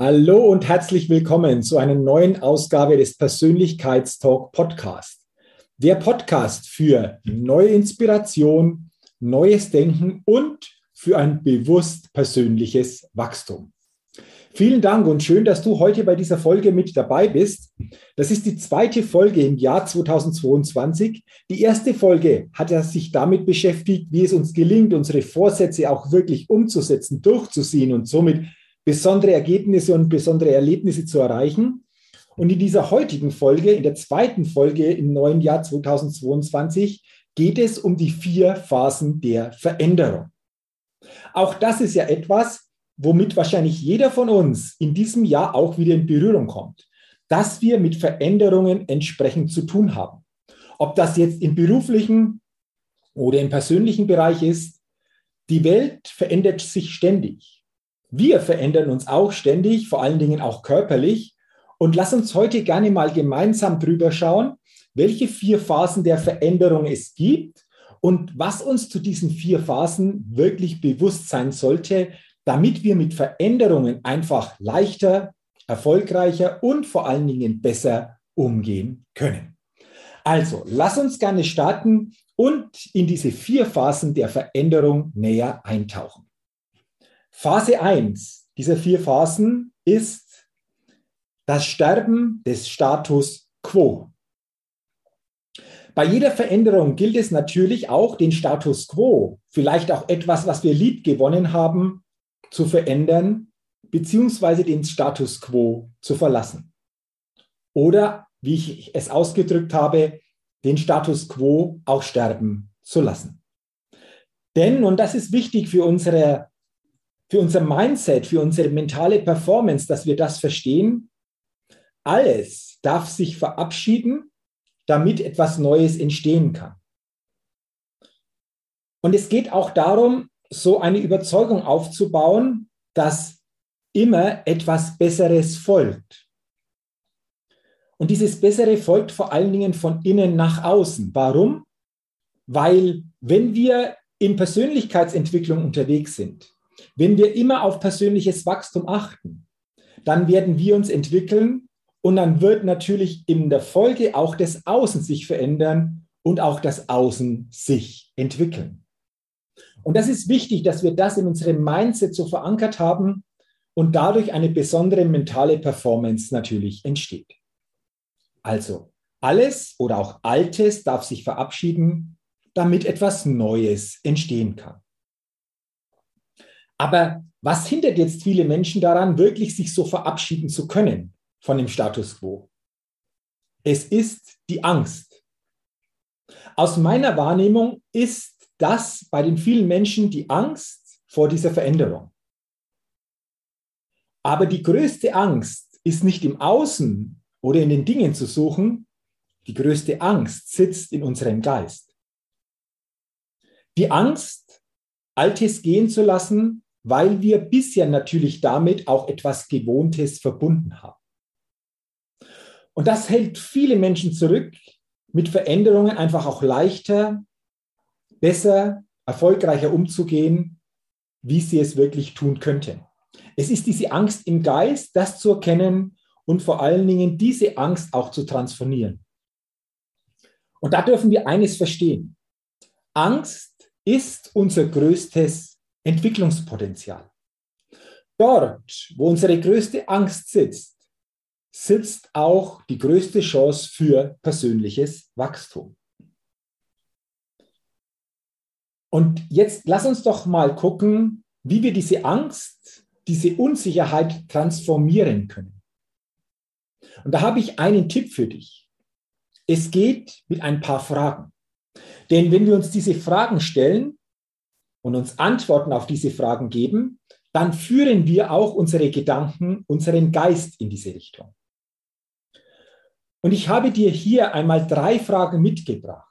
Hallo und herzlich willkommen zu einer neuen Ausgabe des Persönlichkeitstalk Podcast. Der Podcast für neue Inspiration, neues Denken und für ein bewusst persönliches Wachstum. Vielen Dank und schön, dass du heute bei dieser Folge mit dabei bist. Das ist die zweite Folge im Jahr 2022. Die erste Folge hat ja sich damit beschäftigt, wie es uns gelingt, unsere Vorsätze auch wirklich umzusetzen, durchzuziehen und somit besondere Ergebnisse und besondere Erlebnisse zu erreichen. Und in dieser heutigen Folge, in der zweiten Folge im neuen Jahr 2022, geht es um die vier Phasen der Veränderung. Auch das ist ja etwas, womit wahrscheinlich jeder von uns in diesem Jahr auch wieder in Berührung kommt, dass wir mit Veränderungen entsprechend zu tun haben. Ob das jetzt im beruflichen oder im persönlichen Bereich ist, die Welt verändert sich ständig. Wir verändern uns auch ständig, vor allen Dingen auch körperlich. Und lass uns heute gerne mal gemeinsam drüber schauen, welche vier Phasen der Veränderung es gibt und was uns zu diesen vier Phasen wirklich bewusst sein sollte, damit wir mit Veränderungen einfach leichter, erfolgreicher und vor allen Dingen besser umgehen können. Also, lass uns gerne starten und in diese vier Phasen der Veränderung näher eintauchen. Phase 1 dieser vier Phasen ist das Sterben des Status quo. Bei jeder Veränderung gilt es natürlich auch, den Status quo, vielleicht auch etwas, was wir lieb gewonnen haben, zu verändern, beziehungsweise den Status quo zu verlassen. Oder, wie ich es ausgedrückt habe, den Status quo auch sterben zu lassen. Denn, und das ist wichtig für unsere für unser Mindset, für unsere mentale Performance, dass wir das verstehen. Alles darf sich verabschieden, damit etwas Neues entstehen kann. Und es geht auch darum, so eine Überzeugung aufzubauen, dass immer etwas Besseres folgt. Und dieses Bessere folgt vor allen Dingen von innen nach außen. Warum? Weil wenn wir in Persönlichkeitsentwicklung unterwegs sind, wenn wir immer auf persönliches Wachstum achten, dann werden wir uns entwickeln und dann wird natürlich in der Folge auch das Außen sich verändern und auch das Außen sich entwickeln. Und das ist wichtig, dass wir das in unserem Mindset so verankert haben und dadurch eine besondere mentale Performance natürlich entsteht. Also alles oder auch Altes darf sich verabschieden, damit etwas Neues entstehen kann. Aber was hindert jetzt viele Menschen daran, wirklich sich so verabschieden zu können von dem Status quo? Es ist die Angst. Aus meiner Wahrnehmung ist das bei den vielen Menschen die Angst vor dieser Veränderung. Aber die größte Angst ist nicht im Außen oder in den Dingen zu suchen. Die größte Angst sitzt in unserem Geist. Die Angst, Altes gehen zu lassen, weil wir bisher natürlich damit auch etwas Gewohntes verbunden haben. Und das hält viele Menschen zurück, mit Veränderungen einfach auch leichter, besser, erfolgreicher umzugehen, wie sie es wirklich tun könnten. Es ist diese Angst im Geist, das zu erkennen und vor allen Dingen diese Angst auch zu transformieren. Und da dürfen wir eines verstehen. Angst ist unser größtes Entwicklungspotenzial. Dort, wo unsere größte Angst sitzt, sitzt auch die größte Chance für persönliches Wachstum. Und jetzt lass uns doch mal gucken, wie wir diese Angst, diese Unsicherheit transformieren können. Und da habe ich einen Tipp für dich. Es geht mit ein paar Fragen. Denn wenn wir uns diese Fragen stellen und uns Antworten auf diese Fragen geben, dann führen wir auch unsere Gedanken, unseren Geist in diese Richtung. Und ich habe dir hier einmal drei Fragen mitgebracht,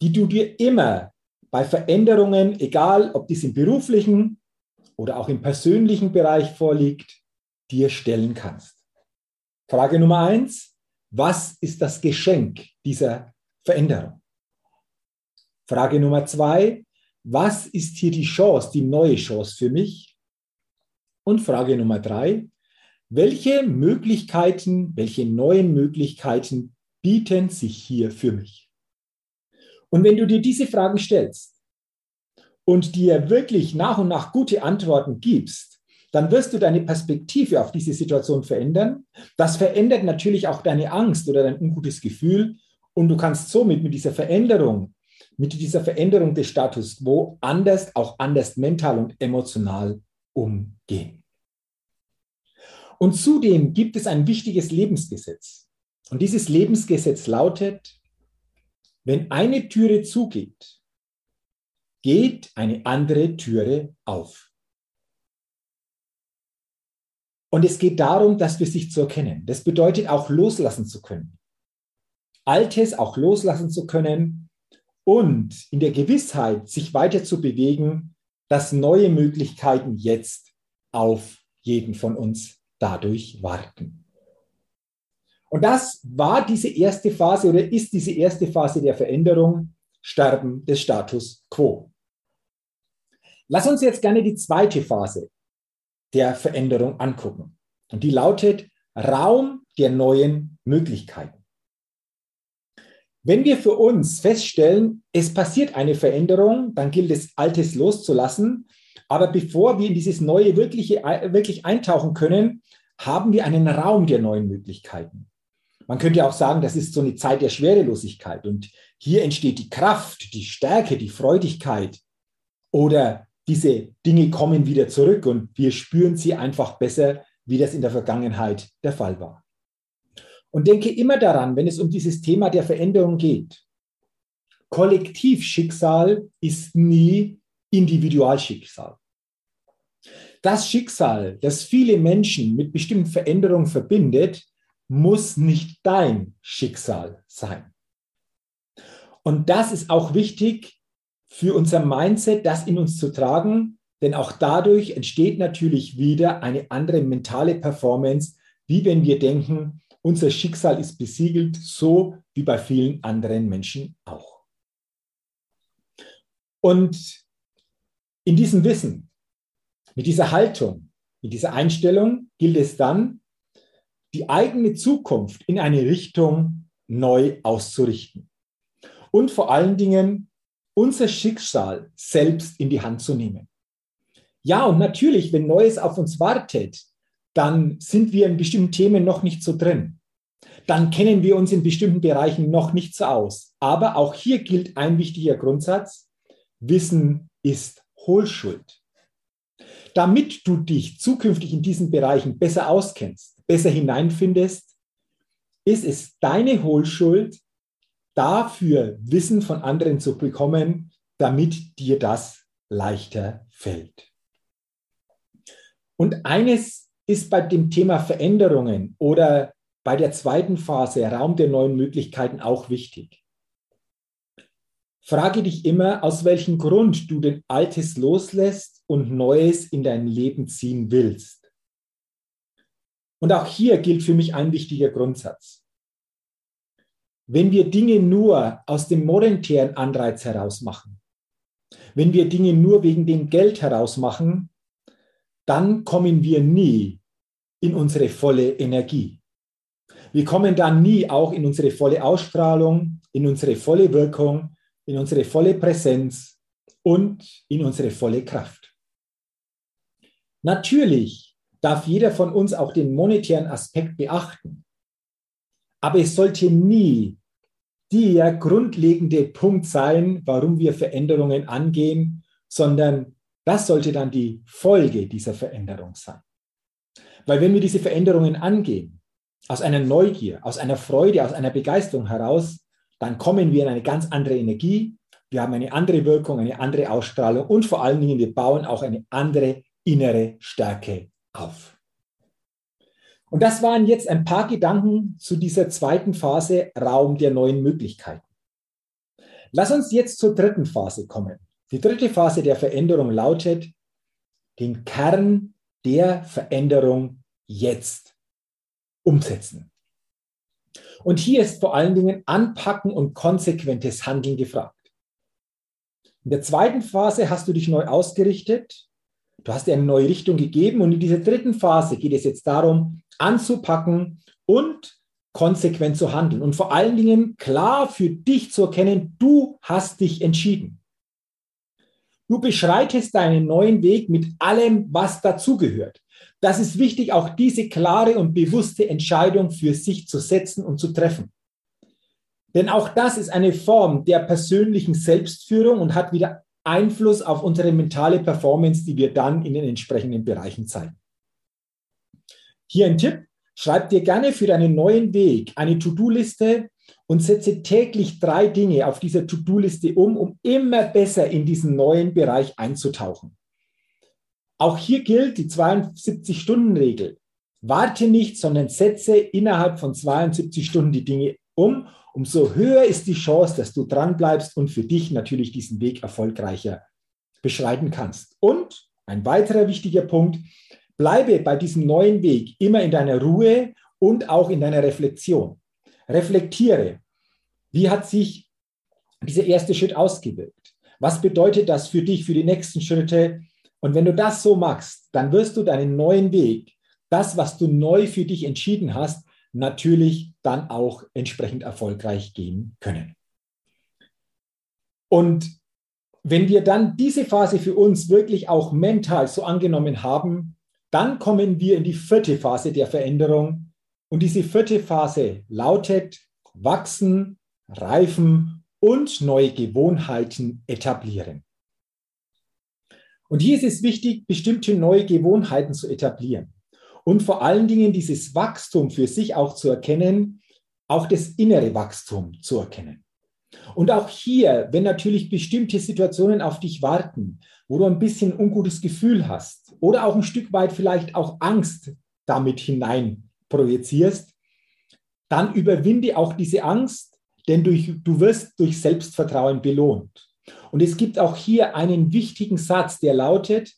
die du dir immer bei Veränderungen, egal ob dies im beruflichen oder auch im persönlichen Bereich vorliegt, dir stellen kannst. Frage Nummer eins, was ist das Geschenk dieser Veränderung? Frage Nummer zwei, was ist hier die Chance, die neue Chance für mich? Und Frage Nummer drei, welche Möglichkeiten, welche neuen Möglichkeiten bieten sich hier für mich? Und wenn du dir diese Fragen stellst und dir wirklich nach und nach gute Antworten gibst, dann wirst du deine Perspektive auf diese Situation verändern. Das verändert natürlich auch deine Angst oder dein ungutes Gefühl. Und du kannst somit mit dieser Veränderung, mit dieser Veränderung des Status quo anders, auch anders mental und emotional umgehen. Und zudem gibt es ein wichtiges Lebensgesetz. Und dieses Lebensgesetz lautet, wenn eine Türe zugeht, geht eine andere Türe auf. Und es geht darum, dass wir sich zu erkennen. Das bedeutet auch loslassen zu können. Altes auch loslassen zu können und in der Gewissheit, sich weiter zu bewegen, dass neue Möglichkeiten jetzt auf jeden von uns dadurch warten. Und das war diese erste Phase oder ist diese erste Phase der Veränderung, Sterben des Status quo. Lass uns jetzt gerne die zweite Phase der Veränderung angucken. Und die lautet Raum der neuen Möglichkeiten. Wenn wir für uns feststellen, es passiert eine Veränderung, dann gilt es, Altes loszulassen. Aber bevor wir in dieses Neue wirkliche, wirklich eintauchen können, haben wir einen Raum der neuen Möglichkeiten. Man könnte auch sagen, das ist so eine Zeit der Schwerelosigkeit und hier entsteht die Kraft, die Stärke, die Freudigkeit oder diese Dinge kommen wieder zurück und wir spüren sie einfach besser, wie das in der Vergangenheit der Fall war. Und denke immer daran, wenn es um dieses Thema der Veränderung geht. Kollektivschicksal ist nie Individualschicksal. Das Schicksal, das viele Menschen mit bestimmten Veränderungen verbindet, muss nicht dein Schicksal sein. Und das ist auch wichtig für unser Mindset, das in uns zu tragen, denn auch dadurch entsteht natürlich wieder eine andere mentale Performance, wie wenn wir denken, unser Schicksal ist besiegelt, so wie bei vielen anderen Menschen auch. Und in diesem Wissen, mit dieser Haltung, mit dieser Einstellung gilt es dann, die eigene Zukunft in eine Richtung neu auszurichten. Und vor allen Dingen unser Schicksal selbst in die Hand zu nehmen. Ja, und natürlich, wenn Neues auf uns wartet, dann sind wir in bestimmten Themen noch nicht so drin. Dann kennen wir uns in bestimmten Bereichen noch nicht so aus. Aber auch hier gilt ein wichtiger Grundsatz. Wissen ist Hohlschuld. Damit du dich zukünftig in diesen Bereichen besser auskennst, besser hineinfindest, ist es deine Hohlschuld, dafür Wissen von anderen zu bekommen, damit dir das leichter fällt. Und eines ist bei dem Thema Veränderungen oder bei der zweiten Phase, Raum der neuen Möglichkeiten, auch wichtig. Frage dich immer, aus welchem Grund du den Altes loslässt und Neues in dein Leben ziehen willst. Und auch hier gilt für mich ein wichtiger Grundsatz. Wenn wir Dinge nur aus dem monetären Anreiz heraus machen, wenn wir Dinge nur wegen dem Geld heraus machen, dann kommen wir nie in unsere volle Energie. Wir kommen dann nie auch in unsere volle Ausstrahlung, in unsere volle Wirkung, in unsere volle Präsenz und in unsere volle Kraft. Natürlich darf jeder von uns auch den monetären Aspekt beachten. Aber es sollte nie der grundlegende Punkt sein, warum wir Veränderungen angehen, sondern das sollte dann die Folge dieser Veränderung sein. Weil wenn wir diese Veränderungen angehen, aus einer Neugier, aus einer Freude, aus einer Begeisterung heraus, dann kommen wir in eine ganz andere Energie, wir haben eine andere Wirkung, eine andere Ausstrahlung und vor allen Dingen, wir bauen auch eine andere innere Stärke auf. Und das waren jetzt ein paar Gedanken zu dieser zweiten Phase Raum der neuen Möglichkeiten. Lass uns jetzt zur dritten Phase kommen. Die dritte Phase der Veränderung lautet, den Kern der Veränderung jetzt umsetzen. Und hier ist vor allen Dingen Anpacken und konsequentes Handeln gefragt. In der zweiten Phase hast du dich neu ausgerichtet, du hast dir eine neue Richtung gegeben und in dieser dritten Phase geht es jetzt darum, anzupacken und konsequent zu handeln und vor allen Dingen klar für dich zu erkennen, du hast dich entschieden. Du beschreitest deinen neuen Weg mit allem, was dazugehört. Das ist wichtig, auch diese klare und bewusste Entscheidung für sich zu setzen und zu treffen. Denn auch das ist eine Form der persönlichen Selbstführung und hat wieder Einfluss auf unsere mentale Performance, die wir dann in den entsprechenden Bereichen zeigen. Hier ein Tipp. Schreib dir gerne für deinen neuen Weg eine To-Do-Liste und setze täglich drei Dinge auf dieser To-Do-Liste um, um immer besser in diesen neuen Bereich einzutauchen. Auch hier gilt die 72-Stunden-Regel. Warte nicht, sondern setze innerhalb von 72 Stunden die Dinge um. Umso höher ist die Chance, dass du dranbleibst und für dich natürlich diesen Weg erfolgreicher beschreiten kannst. Und ein weiterer wichtiger Punkt, bleibe bei diesem neuen Weg immer in deiner Ruhe und auch in deiner Reflexion reflektiere, wie hat sich dieser erste Schritt ausgewirkt? Was bedeutet das für dich, für die nächsten Schritte? Und wenn du das so machst, dann wirst du deinen neuen Weg, das, was du neu für dich entschieden hast, natürlich dann auch entsprechend erfolgreich gehen können. Und wenn wir dann diese Phase für uns wirklich auch mental so angenommen haben, dann kommen wir in die vierte Phase der Veränderung, und diese vierte Phase lautet wachsen, reifen und neue Gewohnheiten etablieren. Und hier ist es wichtig, bestimmte neue Gewohnheiten zu etablieren und vor allen Dingen dieses Wachstum für sich auch zu erkennen, auch das innere Wachstum zu erkennen. Und auch hier, wenn natürlich bestimmte Situationen auf dich warten, wo du ein bisschen ungutes Gefühl hast oder auch ein Stück weit vielleicht auch Angst damit hinein projizierst, dann überwinde auch diese Angst, denn durch, du wirst durch Selbstvertrauen belohnt. Und es gibt auch hier einen wichtigen Satz, der lautet,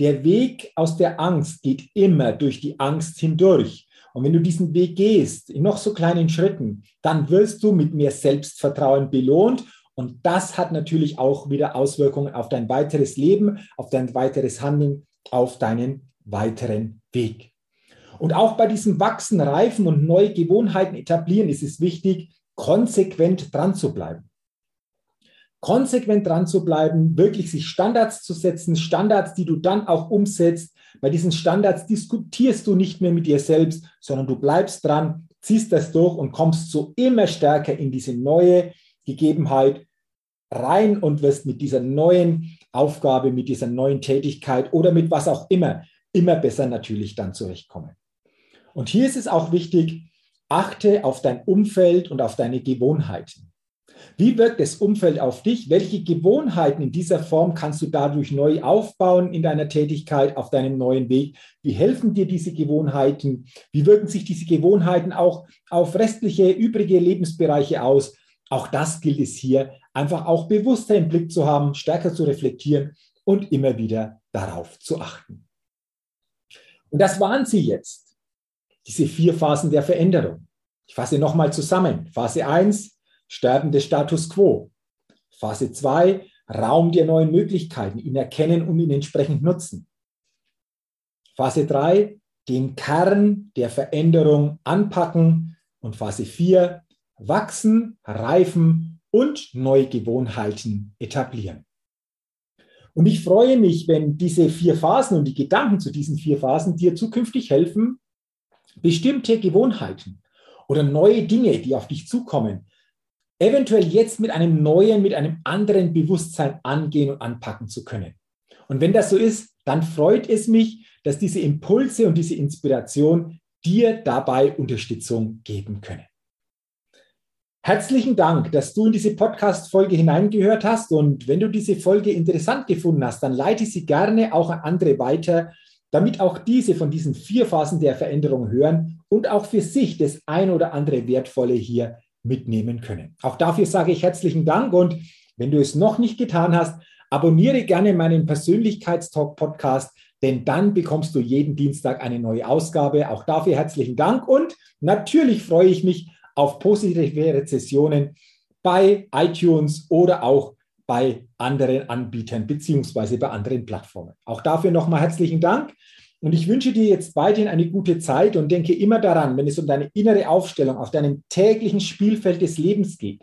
der Weg aus der Angst geht immer durch die Angst hindurch. Und wenn du diesen Weg gehst, in noch so kleinen Schritten, dann wirst du mit mehr Selbstvertrauen belohnt. Und das hat natürlich auch wieder Auswirkungen auf dein weiteres Leben, auf dein weiteres Handeln, auf deinen weiteren Weg. Und auch bei diesem Wachsen, Reifen und neue Gewohnheiten etablieren ist es wichtig, konsequent dran zu bleiben. Konsequent dran zu bleiben, wirklich sich Standards zu setzen, Standards, die du dann auch umsetzt. Bei diesen Standards diskutierst du nicht mehr mit dir selbst, sondern du bleibst dran, ziehst das durch und kommst so immer stärker in diese neue Gegebenheit rein und wirst mit dieser neuen Aufgabe, mit dieser neuen Tätigkeit oder mit was auch immer, immer besser natürlich dann zurechtkommen. Und hier ist es auch wichtig, achte auf dein Umfeld und auf deine Gewohnheiten. Wie wirkt das Umfeld auf dich? Welche Gewohnheiten in dieser Form kannst du dadurch neu aufbauen in deiner Tätigkeit, auf deinem neuen Weg? Wie helfen dir diese Gewohnheiten? Wie wirken sich diese Gewohnheiten auch auf restliche, übrige Lebensbereiche aus? Auch das gilt es hier, einfach auch bewusster im Blick zu haben, stärker zu reflektieren und immer wieder darauf zu achten. Und das waren sie jetzt diese vier Phasen der Veränderung. Ich fasse nochmal zusammen. Phase 1, Sterben des Status quo. Phase 2, Raum der neuen Möglichkeiten, ihn erkennen und ihn entsprechend nutzen. Phase 3, den Kern der Veränderung anpacken. Und Phase 4, wachsen, reifen und neue Gewohnheiten etablieren. Und ich freue mich, wenn diese vier Phasen und die Gedanken zu diesen vier Phasen dir zukünftig helfen, bestimmte Gewohnheiten oder neue Dinge, die auf dich zukommen, eventuell jetzt mit einem neuen, mit einem anderen Bewusstsein angehen und anpacken zu können. Und wenn das so ist, dann freut es mich, dass diese Impulse und diese Inspiration dir dabei Unterstützung geben können. Herzlichen Dank, dass du in diese Podcast-Folge hineingehört hast. Und wenn du diese Folge interessant gefunden hast, dann leite sie gerne auch an andere weiter, damit auch diese von diesen vier Phasen der Veränderung hören und auch für sich das ein oder andere Wertvolle hier mitnehmen können. Auch dafür sage ich herzlichen Dank und wenn du es noch nicht getan hast, abonniere gerne meinen Persönlichkeitstalk Podcast, denn dann bekommst du jeden Dienstag eine neue Ausgabe. Auch dafür herzlichen Dank und natürlich freue ich mich auf positive Rezessionen bei iTunes oder auch bei anderen Anbietern beziehungsweise bei anderen Plattformen. Auch dafür nochmal herzlichen Dank. Und ich wünsche dir jetzt weiterhin eine gute Zeit und denke immer daran, wenn es um deine innere Aufstellung auf deinem täglichen Spielfeld des Lebens geht,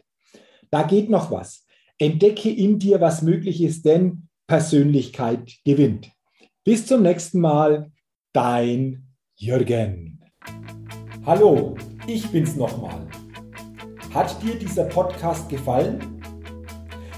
da geht noch was. Entdecke in dir, was möglich ist, denn Persönlichkeit gewinnt. Bis zum nächsten Mal, dein Jürgen. Hallo, ich bin's nochmal. Hat dir dieser Podcast gefallen?